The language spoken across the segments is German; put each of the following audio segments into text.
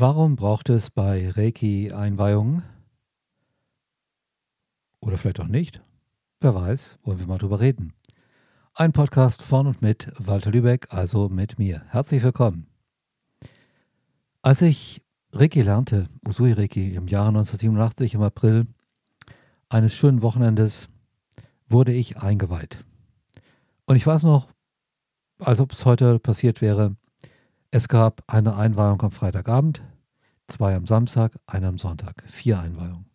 Warum braucht es bei Reiki-Einweihungen? Oder vielleicht auch nicht? Wer weiß, wollen wir mal drüber reden. Ein Podcast von und mit Walter Lübeck, also mit mir. Herzlich willkommen. Als ich Reiki lernte, Usui Reiki, im Jahre 1987 im April eines schönen Wochenendes, wurde ich eingeweiht. Und ich weiß noch, als ob es heute passiert wäre, es gab eine Einweihung am Freitagabend, zwei am Samstag, eine am Sonntag. Vier Einweihungen.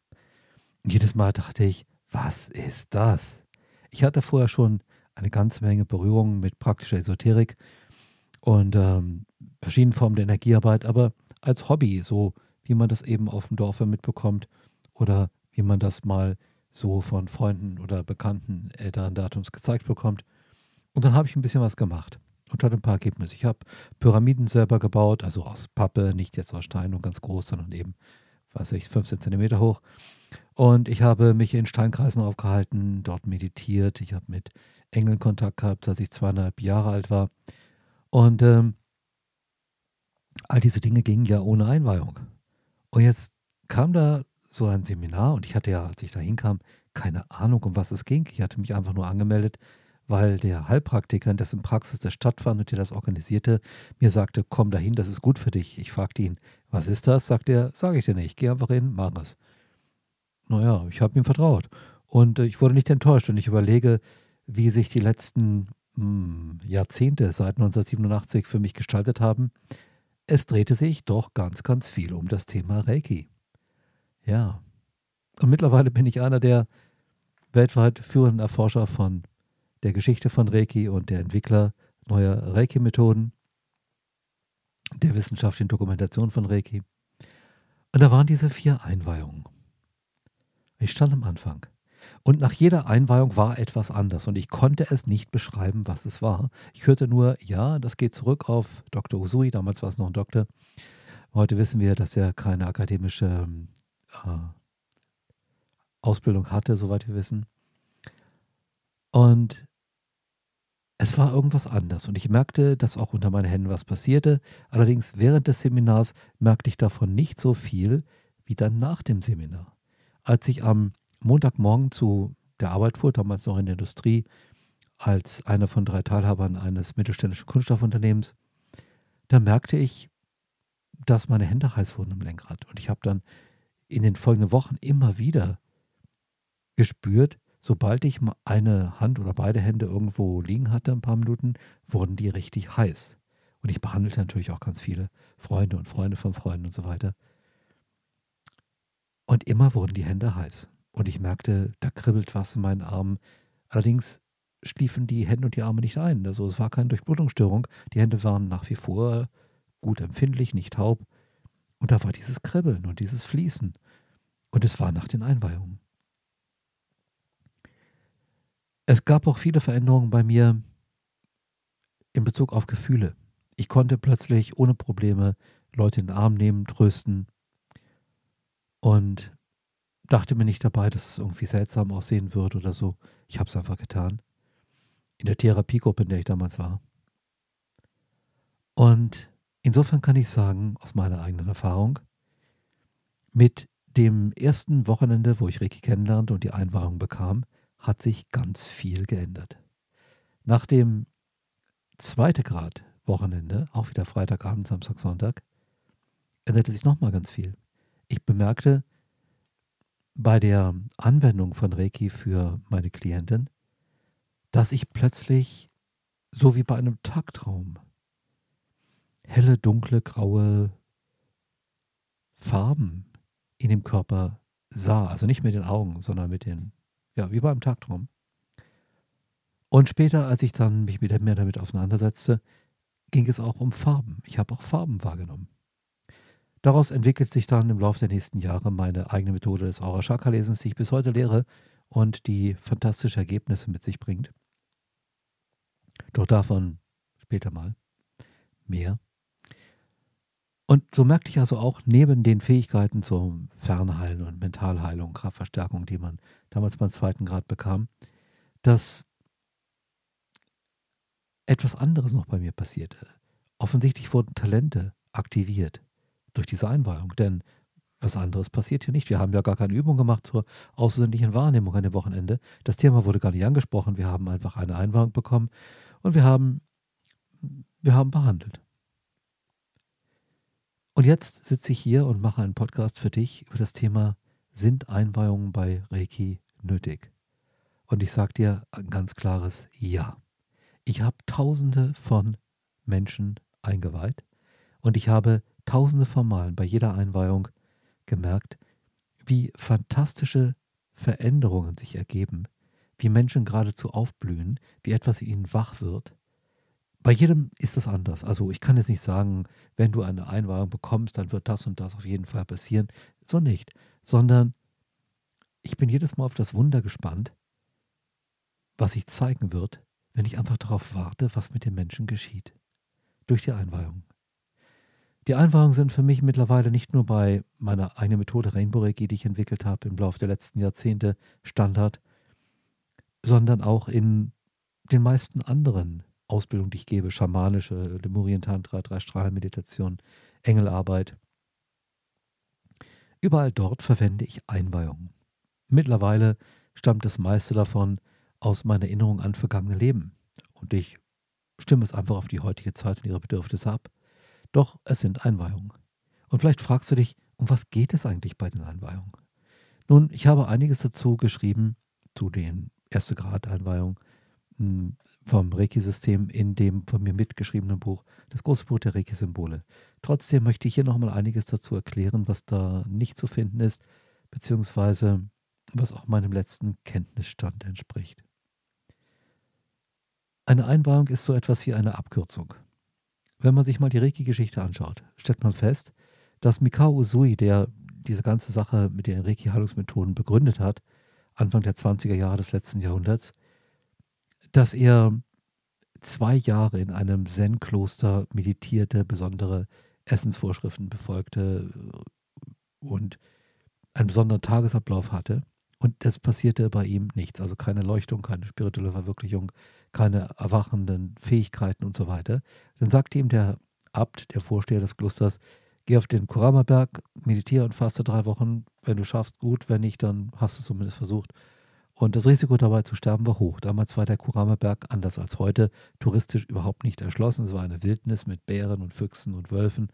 Jedes Mal dachte ich, was ist das? Ich hatte vorher schon eine ganze Menge Berührungen mit praktischer Esoterik und ähm, verschiedenen Formen der Energiearbeit, aber als Hobby, so wie man das eben auf dem Dorf mitbekommt oder wie man das mal so von Freunden oder Bekannten älteren Datums gezeigt bekommt. Und dann habe ich ein bisschen was gemacht und hatte ein paar Ergebnisse. Ich habe Pyramiden selber gebaut, also aus Pappe, nicht jetzt aus Stein und ganz groß, sondern eben, weiß ich, 15 Zentimeter hoch. Und ich habe mich in Steinkreisen aufgehalten, dort meditiert. Ich habe mit Engeln Kontakt gehabt, als ich zweieinhalb Jahre alt war. Und ähm, all diese Dinge gingen ja ohne Einweihung. Und jetzt kam da so ein Seminar und ich hatte ja, als ich da hinkam, keine Ahnung, um was es ging. Ich hatte mich einfach nur angemeldet, weil der Heilpraktiker, dessen Praxis das stattfand und der das organisierte, mir sagte, komm dahin, das ist gut für dich. Ich fragte ihn, was ist das? Sagt er, sage ich dir nicht, geh einfach hin, mach es. Naja, ich habe ihm vertraut. Und äh, ich wurde nicht enttäuscht und ich überlege, wie sich die letzten mh, hm, Jahrzehnte seit 1987 für mich gestaltet haben. Es drehte sich doch ganz, ganz viel um das Thema Reiki. Ja. Und mittlerweile bin ich einer der weltweit führenden Erforscher von der Geschichte von Reiki und der Entwickler neuer Reiki-Methoden, der wissenschaftlichen Dokumentation von Reiki. Und da waren diese vier Einweihungen. Ich stand am Anfang. Und nach jeder Einweihung war etwas anders und ich konnte es nicht beschreiben, was es war. Ich hörte nur, ja, das geht zurück auf Dr. Usui, damals war es noch ein Doktor. Heute wissen wir, dass er keine akademische äh, Ausbildung hatte, soweit wir wissen. Und es war irgendwas anders und ich merkte, dass auch unter meinen Händen was passierte. Allerdings während des Seminars merkte ich davon nicht so viel wie dann nach dem Seminar. Als ich am Montagmorgen zu der Arbeit fuhr, damals noch in der Industrie, als einer von drei Teilhabern eines mittelständischen Kunststoffunternehmens, da merkte ich, dass meine Hände heiß wurden im Lenkrad. Und ich habe dann in den folgenden Wochen immer wieder gespürt, sobald ich eine Hand oder beide Hände irgendwo liegen hatte, ein paar Minuten, wurden die richtig heiß. Und ich behandelte natürlich auch ganz viele Freunde und Freunde von Freunden und so weiter. Und immer wurden die Hände heiß. Und ich merkte, da kribbelt was in meinen Armen. Allerdings schliefen die Hände und die Arme nicht ein. Also es war keine Durchblutungsstörung. Die Hände waren nach wie vor gut empfindlich, nicht taub. Und da war dieses Kribbeln und dieses Fließen. Und es war nach den Einweihungen. Es gab auch viele Veränderungen bei mir in Bezug auf Gefühle. Ich konnte plötzlich ohne Probleme Leute in den Arm nehmen, trösten und dachte mir nicht dabei, dass es irgendwie seltsam aussehen würde oder so. Ich habe es einfach getan. In der Therapiegruppe, in der ich damals war. Und insofern kann ich sagen, aus meiner eigenen Erfahrung, mit dem ersten Wochenende, wo ich Ricky kennenlernte und die Einwahrung bekam, hat sich ganz viel geändert. Nach dem zweiten Grad Wochenende, auch wieder Freitagabend, Samstag, Sonntag, änderte sich nochmal ganz viel. Ich bemerkte bei der Anwendung von Reiki für meine Klientin, dass ich plötzlich, so wie bei einem Tagtraum, helle, dunkle, graue Farben in dem Körper sah. Also nicht mit den Augen, sondern mit den ja, wie beim Tagtraum. Und später, als ich dann mich wieder mehr damit auseinandersetzte, ging es auch um Farben. Ich habe auch Farben wahrgenommen. Daraus entwickelt sich dann im Laufe der nächsten Jahre meine eigene Methode des Aura Chakra Lesens, die ich bis heute lehre und die fantastische Ergebnisse mit sich bringt. Doch davon später mal mehr. Und so merkte ich also auch neben den Fähigkeiten zum Fernheilen und Mentalheilung, Kraftverstärkung, die man damals beim zweiten Grad bekam, dass etwas anderes noch bei mir passierte. Offensichtlich wurden Talente aktiviert, durch diese Einweihung. Denn was anderes passiert hier nicht. Wir haben ja gar keine Übung gemacht zur außersinnlichen Wahrnehmung an dem Wochenende. Das Thema wurde gar nicht angesprochen. Wir haben einfach eine Einweihung bekommen und wir haben, wir haben behandelt. Und jetzt sitze ich hier und mache einen Podcast für dich über das Thema, sind Einweihungen bei Reiki nötig? Und ich sage dir ein ganz klares Ja. Ich habe tausende von Menschen eingeweiht und ich habe tausende von Malen bei jeder Einweihung gemerkt, wie fantastische Veränderungen sich ergeben, wie Menschen geradezu aufblühen, wie etwas in ihnen wach wird. Bei jedem ist das anders. Also ich kann jetzt nicht sagen, wenn du eine Einweihung bekommst, dann wird das und das auf jeden Fall passieren. So nicht. Sondern ich bin jedes Mal auf das Wunder gespannt, was sich zeigen wird, wenn ich einfach darauf warte, was mit den Menschen geschieht. Durch die Einweihung. Die Einweihungen sind für mich mittlerweile nicht nur bei meiner eigenen Methode Rainbow Reiki, die ich entwickelt habe im Laufe der letzten Jahrzehnte, Standard, sondern auch in den meisten anderen Ausbildungen, die ich gebe, schamanische, Lemurien Tantra, Drei-Strahlen-Meditation, Engelarbeit. Überall dort verwende ich Einweihungen. Mittlerweile stammt das meiste davon aus meiner Erinnerung an vergangene Leben. Und ich stimme es einfach auf die heutige Zeit und ihre Bedürfnisse ab. Doch es sind Einweihungen. Und vielleicht fragst du dich, um was geht es eigentlich bei den Einweihungen? Nun, ich habe einiges dazu geschrieben, zu den erste Grad Einweihungen hm, vom Reiki-System in dem von mir mitgeschriebenen Buch, das große Buch der Reiki-Symbole. Trotzdem möchte ich hier nochmal einiges dazu erklären, was da nicht zu finden ist, beziehungsweise was auch meinem letzten Kenntnisstand entspricht. Eine Einweihung ist so etwas wie eine Abkürzung. Wenn man sich mal die Reiki-Geschichte anschaut, stellt man fest, dass Mikao Usui, der diese ganze Sache mit den Reiki-Heilungsmethoden begründet hat, Anfang der 20er Jahre des letzten Jahrhunderts, dass er zwei Jahre in einem Zen-Kloster meditierte, besondere Essensvorschriften befolgte und einen besonderen Tagesablauf hatte. Und es passierte bei ihm nichts. Also keine Leuchtung, keine spirituelle Verwirklichung, keine erwachenden Fähigkeiten und so weiter. Dann sagte ihm der Abt, der Vorsteher des Klosters, geh auf den Kurama-Berg, meditiere und faste drei Wochen. Wenn du schaffst, gut. Wenn nicht, dann hast du es zumindest versucht. Und das Risiko dabei zu sterben war hoch. Damals war der Kurama-Berg anders als heute touristisch überhaupt nicht erschlossen. Es war eine Wildnis mit Bären und Füchsen und Wölfen.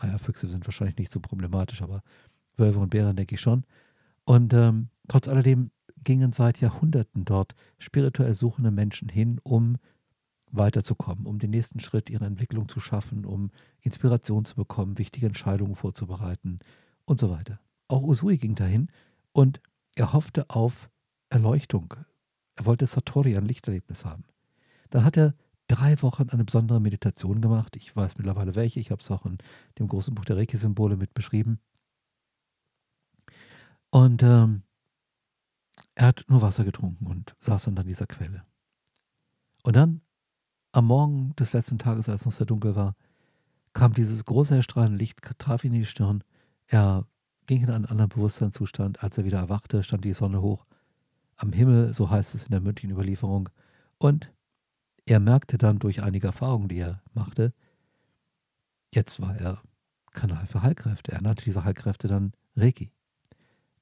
Naja, Füchse sind wahrscheinlich nicht so problematisch, aber Wölfe und Bären denke ich schon. Und ähm, trotz alledem gingen seit Jahrhunderten dort spirituell suchende Menschen hin, um weiterzukommen, um den nächsten Schritt ihrer Entwicklung zu schaffen, um Inspiration zu bekommen, wichtige Entscheidungen vorzubereiten und so weiter. Auch Usui ging dahin und er hoffte auf Erleuchtung. Er wollte Satori, ein Lichterlebnis haben. Dann hat er drei Wochen eine besondere Meditation gemacht. Ich weiß mittlerweile welche. Ich habe es auch in dem großen Buch der Reiki-Symbole mit beschrieben. Und ähm, er hat nur Wasser getrunken und saß dann an dieser Quelle. Und dann, am Morgen des letzten Tages, als es noch sehr dunkel war, kam dieses große erstrahlende Licht, traf ihn in die Stirn. Er ging in einen anderen Bewusstseinszustand. Als er wieder erwachte, stand die Sonne hoch am Himmel, so heißt es in der mündlichen Überlieferung. Und er merkte dann durch einige Erfahrungen, die er machte, jetzt war er Kanal für Heilkräfte. Er nannte diese Heilkräfte dann Reiki.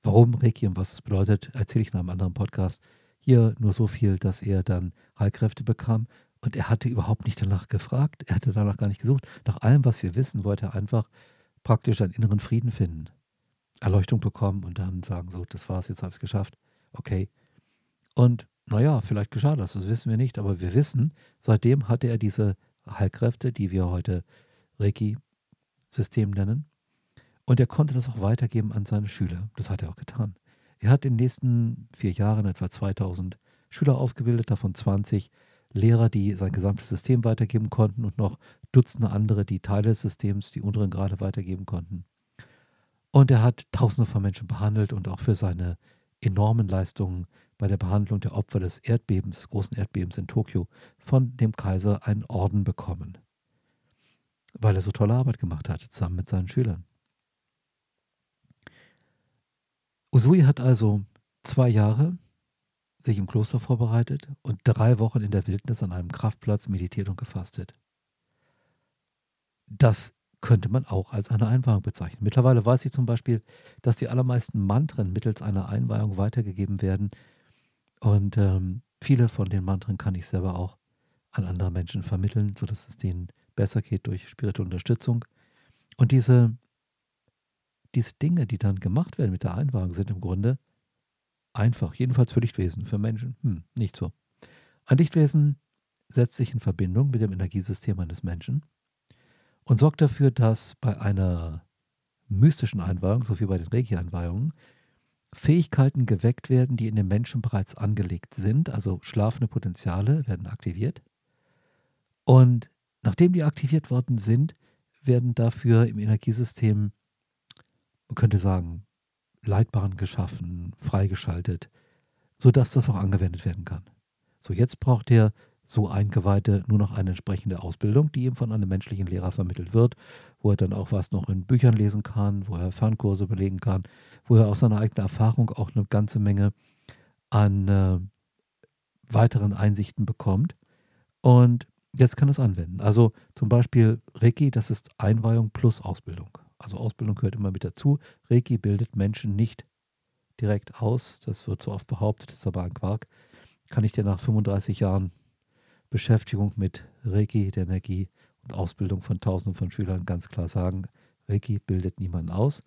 Warum Reiki und was es bedeutet, erzähle ich in einem anderen Podcast. Hier nur so viel, dass er dann Heilkräfte bekam und er hatte überhaupt nicht danach gefragt, er hatte danach gar nicht gesucht. Nach allem, was wir wissen, wollte er einfach praktisch einen inneren Frieden finden, Erleuchtung bekommen und dann sagen, so, das war's, jetzt habe ich es geschafft. Okay. Und naja, vielleicht geschah das, das wissen wir nicht, aber wir wissen, seitdem hatte er diese Heilkräfte, die wir heute Reiki-System nennen, und er konnte das auch weitergeben an seine Schüler. Das hat er auch getan. Er hat in den nächsten vier Jahren etwa 2000 Schüler ausgebildet, davon 20 Lehrer, die sein gesamtes System weitergeben konnten und noch Dutzende andere, die Teile des Systems, die unteren Grade weitergeben konnten. Und er hat Tausende von Menschen behandelt und auch für seine enormen Leistungen bei der Behandlung der Opfer des Erdbebens, großen Erdbebens in Tokio, von dem Kaiser einen Orden bekommen, weil er so tolle Arbeit gemacht hat, zusammen mit seinen Schülern. Usui hat also zwei Jahre sich im Kloster vorbereitet und drei Wochen in der Wildnis an einem Kraftplatz meditiert und gefastet. Das könnte man auch als eine Einweihung bezeichnen. Mittlerweile weiß ich zum Beispiel, dass die allermeisten Mantren mittels einer Einweihung weitergegeben werden. Und ähm, viele von den Mantren kann ich selber auch an andere Menschen vermitteln, sodass es denen besser geht durch spirituelle Unterstützung. Und diese, diese Dinge, die dann gemacht werden mit der Einweihung, sind im Grunde einfach, jedenfalls für Lichtwesen, für Menschen, hm, nicht so. Ein Lichtwesen setzt sich in Verbindung mit dem Energiesystem eines Menschen und sorgt dafür, dass bei einer mystischen Einweihung, so wie bei den Reiki-Einweihungen, Fähigkeiten geweckt werden, die in dem Menschen bereits angelegt sind, also schlafende Potenziale werden aktiviert. Und nachdem die aktiviert worden sind, werden dafür im Energiesystem, man könnte sagen, Leitbahnen geschaffen, freigeschaltet, sodass das auch angewendet werden kann. So, jetzt braucht der so Eingeweihte nur noch eine entsprechende Ausbildung, die ihm von einem menschlichen Lehrer vermittelt wird, wo er dann auch was noch in Büchern lesen kann, wo er Fernkurse belegen kann, wo er aus seiner eigenen Erfahrung auch eine ganze Menge an äh, weiteren Einsichten bekommt. Und jetzt kann er es anwenden. Also zum Beispiel Reiki, das ist Einweihung plus Ausbildung. Also Ausbildung gehört immer mit dazu. Reiki bildet Menschen nicht direkt aus. Das wird so oft behauptet, das ist aber ein Quark. Kann ich dir nach 35 Jahren Beschäftigung mit Reiki, der Energie und Ausbildung von Tausenden von Schülern ganz klar sagen, Reiki bildet niemanden aus.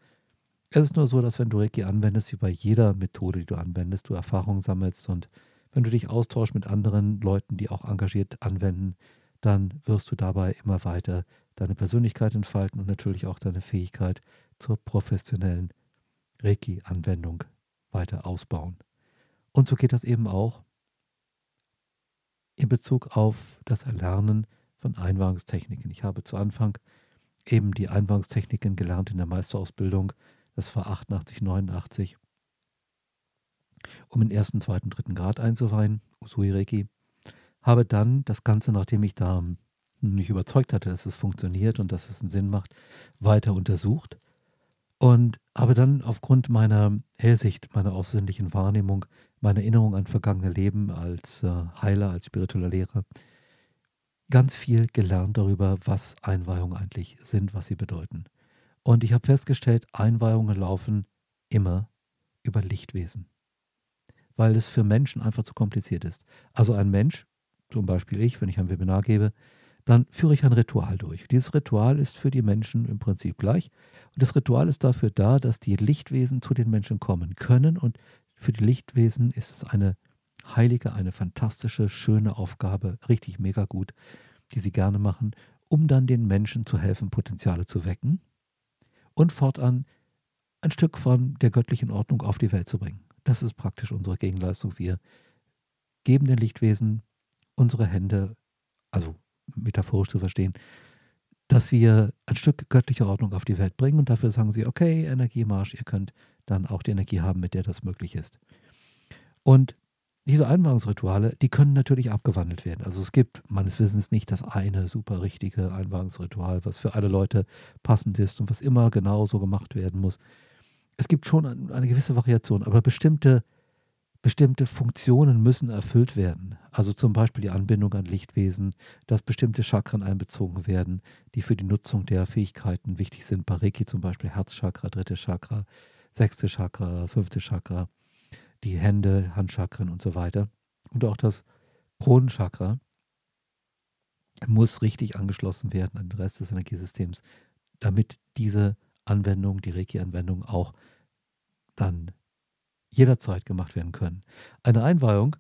Es ist nur so, dass wenn du Reiki anwendest, wie bei jeder Methode, die du anwendest, du Erfahrungen sammelst und wenn du dich austauschst mit anderen Leuten, die auch engagiert anwenden, dann wirst du dabei immer weiter deine Persönlichkeit entfalten und natürlich auch deine Fähigkeit zur professionellen Reiki-Anwendung weiter ausbauen. Und so geht das eben auch in Bezug auf das Erlernen von Einwahrungstechniken. Ich habe zu Anfang eben die Einwahrungstechniken gelernt in der Meisterausbildung. Das war 88, 89, um den ersten, zweiten, dritten Grad einzuweihen, Usui Reiki. Habe dann das Ganze, nachdem ich da mich überzeugt hatte, dass es funktioniert und dass es einen Sinn macht, weiter untersucht und habe dann aufgrund meiner Hellsicht, meiner außersinnlichen Wahrnehmung meine Erinnerung an vergangene Leben als äh, Heiler, als spiritueller Lehrer, ganz viel gelernt darüber, was Einweihungen eigentlich sind, was sie bedeuten. Und ich habe festgestellt, Einweihungen laufen immer über Lichtwesen, weil es für Menschen einfach zu kompliziert ist. Also ein Mensch, zum Beispiel ich, wenn ich ein Webinar gebe, dann führe ich ein Ritual durch. Dieses Ritual ist für die Menschen im Prinzip gleich. Und das Ritual ist dafür da, dass die Lichtwesen zu den Menschen kommen können und für die Lichtwesen ist es eine heilige, eine fantastische, schöne Aufgabe, richtig mega gut, die sie gerne machen, um dann den Menschen zu helfen, Potenziale zu wecken und fortan ein Stück von der göttlichen Ordnung auf die Welt zu bringen. Das ist praktisch unsere Gegenleistung. Wir geben den Lichtwesen unsere Hände, also metaphorisch zu verstehen, dass wir ein Stück göttliche Ordnung auf die Welt bringen und dafür sagen sie, okay, Energiemarsch, ihr könnt dann auch die Energie haben, mit der das möglich ist. Und diese Einwagungsrituale, die können natürlich abgewandelt werden. Also es gibt meines Wissens nicht das eine super richtige Einwagungsritual, was für alle Leute passend ist und was immer genau so gemacht werden muss. Es gibt schon eine gewisse Variation, aber bestimmte, bestimmte Funktionen müssen erfüllt werden. Also zum Beispiel die Anbindung an Lichtwesen, dass bestimmte Chakren einbezogen werden, die für die Nutzung der Fähigkeiten wichtig sind. Bei Reiki zum Beispiel Herzchakra, dritte Chakra, sechste Chakra, fünfte Chakra, die Hände, Handchakren und so weiter. Und auch das Kronenchakra muss richtig angeschlossen werden an den Rest des Energiesystems, damit diese Anwendung, die Reiki-Anwendung auch dann jederzeit gemacht werden können. Eine Einweihung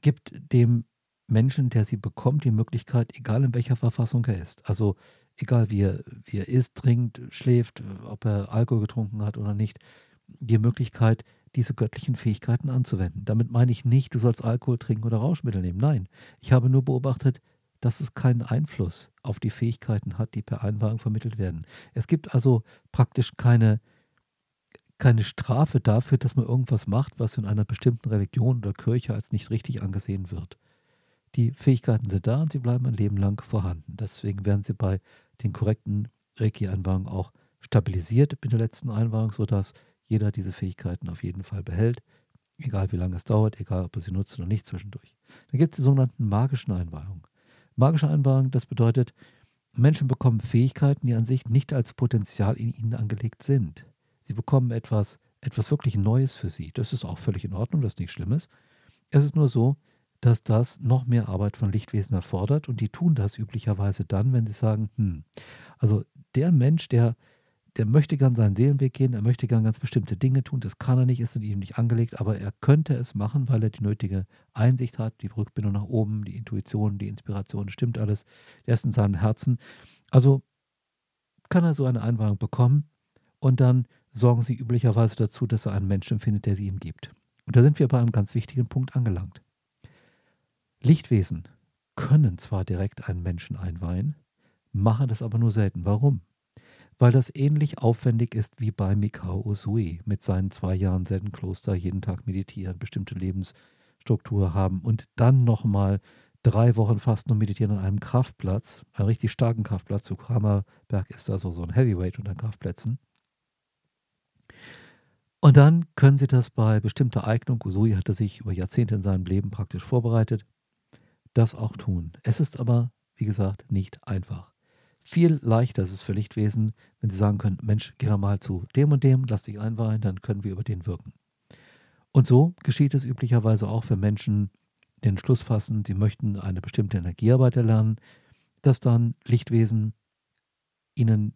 gibt dem Menschen, der sie bekommt, die Möglichkeit, egal in welcher Verfassung er ist, also egal wie er, wie er isst, trinkt, schläft, ob er Alkohol getrunken hat oder nicht, die Möglichkeit, diese göttlichen Fähigkeiten anzuwenden. Damit meine ich nicht, du sollst Alkohol trinken oder Rauschmittel nehmen. Nein, ich habe nur beobachtet, dass es keinen Einfluss auf die Fähigkeiten hat, die per Einwagen vermittelt werden. Es gibt also praktisch keine, keine Strafe dafür, dass man irgendwas macht, was in einer bestimmten Religion oder Kirche als nicht richtig angesehen wird. Die Fähigkeiten sind da und sie bleiben ein Leben lang vorhanden. Deswegen werden sie bei den korrekten Reiki-Einwagen auch stabilisiert mit der letzten Einwagen, sodass jeder diese Fähigkeiten auf jeden Fall behält, egal wie lange es dauert, egal ob er sie nutzt oder nicht zwischendurch. Dann gibt es die sogenannten magischen Einweihungen. Magische Einweihung, das bedeutet, Menschen bekommen Fähigkeiten, die an sich nicht als Potenzial in ihnen angelegt sind. Sie bekommen etwas, etwas wirklich Neues für sie. Das ist auch völlig in Ordnung, das ist nichts Schlimmes. Es ist nur so, dass das noch mehr Arbeit von Lichtwesen erfordert und die tun das üblicherweise dann, wenn sie sagen, hm, also der Mensch, der, der möchte gern seinen Seelenweg gehen, er möchte gern ganz bestimmte Dinge tun, das kann er nicht, ist in ihm nicht angelegt, aber er könnte es machen, weil er die nötige Einsicht hat, die Rückbindung nach oben, die Intuition, die Inspiration, stimmt alles, der ist in seinem Herzen. Also kann er so eine Einweihung bekommen und dann sorgen sie üblicherweise dazu, dass er einen Menschen findet, der sie ihm gibt. Und da sind wir bei einem ganz wichtigen Punkt angelangt. Lichtwesen können zwar direkt einen Menschen einweihen, machen das aber nur selten. Warum? Weil das ähnlich aufwendig ist wie bei Mikao Usui mit seinen zwei Jahren Zen-Kloster, jeden Tag meditieren, bestimmte Lebensstruktur haben und dann nochmal drei Wochen fast nur meditieren an einem Kraftplatz, einen richtig starken Kraftplatz. Zu Kramerberg ist da so, so ein Heavyweight unter Kraftplätzen. Und dann können Sie das bei bestimmter Eignung, Usui hatte sich über Jahrzehnte in seinem Leben praktisch vorbereitet, das auch tun. Es ist aber, wie gesagt, nicht einfach. Viel leichter ist es für Lichtwesen, wenn sie sagen können, Mensch, geh doch mal zu dem und dem, lass dich einweihen, dann können wir über den wirken. Und so geschieht es üblicherweise auch für Menschen, den Schluss fassen, sie möchten eine bestimmte Energiearbeit erlernen, dass dann Lichtwesen ihnen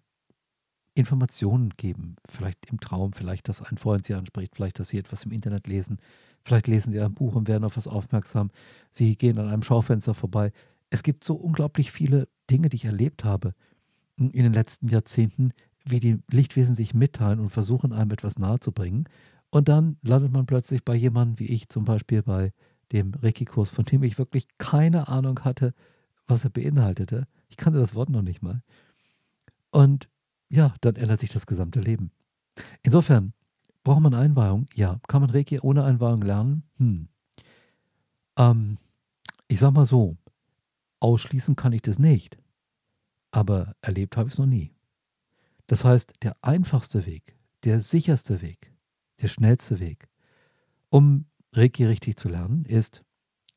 Informationen geben. Vielleicht im Traum, vielleicht, dass ein Freund sie anspricht, vielleicht, dass sie etwas im Internet lesen, vielleicht lesen sie ein Buch und werden auf etwas aufmerksam. Sie gehen an einem Schaufenster vorbei. Es gibt so unglaublich viele Dinge, die ich erlebt habe in den letzten Jahrzehnten, wie die Lichtwesen sich mitteilen und versuchen, einem etwas nahezubringen. Und dann landet man plötzlich bei jemandem wie ich, zum Beispiel bei dem Reiki-Kurs, von dem ich wirklich keine Ahnung hatte, was er beinhaltete. Ich kannte das Wort noch nicht mal. Und ja, dann ändert sich das gesamte Leben. Insofern, braucht man Einweihung? Ja. Kann man Reiki ohne Einweihung lernen? Hm. Ähm, ich sag mal so, ausschließen kann ich das nicht. Aber erlebt habe ich es noch nie. Das heißt, der einfachste Weg, der sicherste Weg, der schnellste Weg, um Reiki richtig zu lernen, ist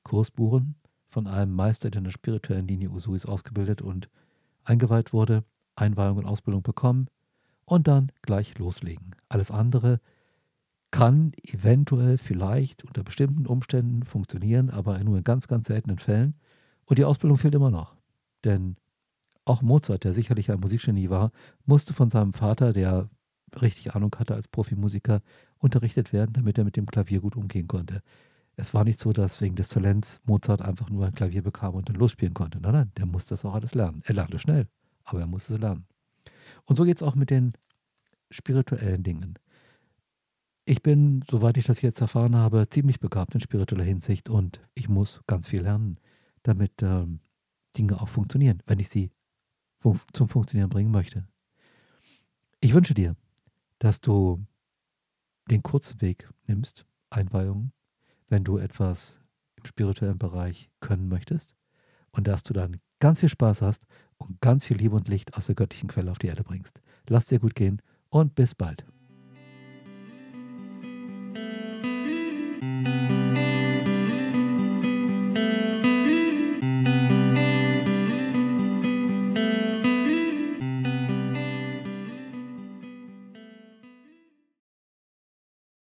Kursbuchen von einem Meister, der in der spirituellen Linie Usuis ausgebildet und eingeweiht wurde Einweihung und Ausbildung bekommen und dann gleich loslegen. Alles andere kann eventuell vielleicht unter bestimmten Umständen funktionieren, aber nur in ganz, ganz seltenen Fällen. Und die Ausbildung fehlt immer noch. Denn auch Mozart, der sicherlich ein Musikgenie war, musste von seinem Vater, der richtig Ahnung hatte als Profimusiker, unterrichtet werden, damit er mit dem Klavier gut umgehen konnte. Es war nicht so, dass wegen des Talents Mozart einfach nur ein Klavier bekam und dann losspielen konnte. Nein, nein, der musste das auch alles lernen. Er lernte schnell aber er muss es lernen. Und so geht es auch mit den spirituellen Dingen. Ich bin, soweit ich das jetzt erfahren habe, ziemlich begabt in spiritueller Hinsicht und ich muss ganz viel lernen, damit ähm, Dinge auch funktionieren, wenn ich sie zum Funktionieren bringen möchte. Ich wünsche dir, dass du den kurzen Weg nimmst, Einweihung, wenn du etwas im spirituellen Bereich können möchtest und dass du dann ganz viel Spaß hast und ganz viel Liebe und Licht aus der göttlichen Quelle auf die Erde bringst. Lass dir gut gehen und bis bald.